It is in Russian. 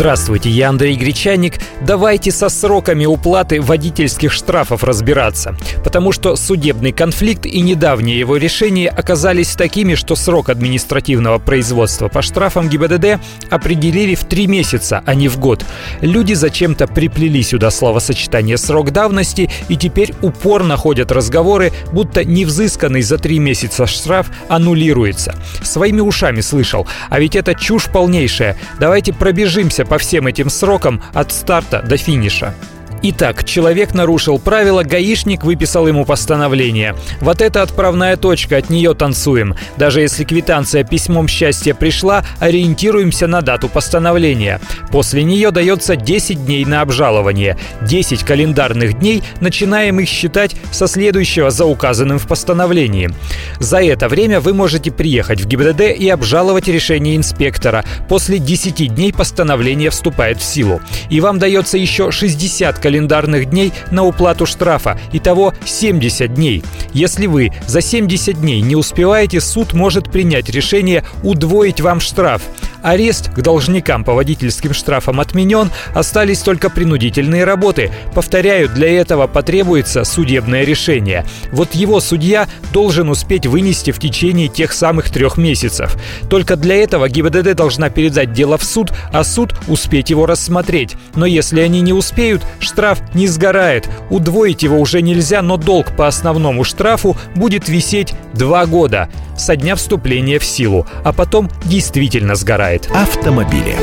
Здравствуйте, я Андрей Гречаник. Давайте со сроками уплаты водительских штрафов разбираться. Потому что судебный конфликт и недавнее его решение оказались такими, что срок административного производства по штрафам ГИБДД определили в три месяца, а не в год. Люди зачем-то приплели сюда словосочетание «срок давности» и теперь упорно ходят разговоры, будто невзысканный за три месяца штраф аннулируется. Своими ушами слышал. А ведь это чушь полнейшая. Давайте пробежимся по всем этим срокам от старта до финиша. Итак, человек нарушил правила, гаишник выписал ему постановление. Вот это отправная точка, от нее танцуем. Даже если квитанция письмом счастья пришла, ориентируемся на дату постановления. После нее дается 10 дней на обжалование. 10 календарных дней начинаем их считать со следующего за указанным в постановлении. За это время вы можете приехать в ГИБДД и обжаловать решение инспектора. После 10 дней постановление вступает в силу. И вам дается еще 60 календарных календарных дней на уплату штрафа, итого 70 дней. Если вы за 70 дней не успеваете, суд может принять решение удвоить вам штраф. Арест к должникам по водительским штрафам отменен, остались только принудительные работы. Повторяю, для этого потребуется судебное решение. Вот его судья должен успеть вынести в течение тех самых трех месяцев. Только для этого ГИБДД должна передать дело в суд, а суд успеть его рассмотреть. Но если они не успеют, штраф не сгорает. Удвоить его уже нельзя, но долг по основному штрафу будет висеть два года со дня вступления в силу, а потом действительно сгорает. Автомобили.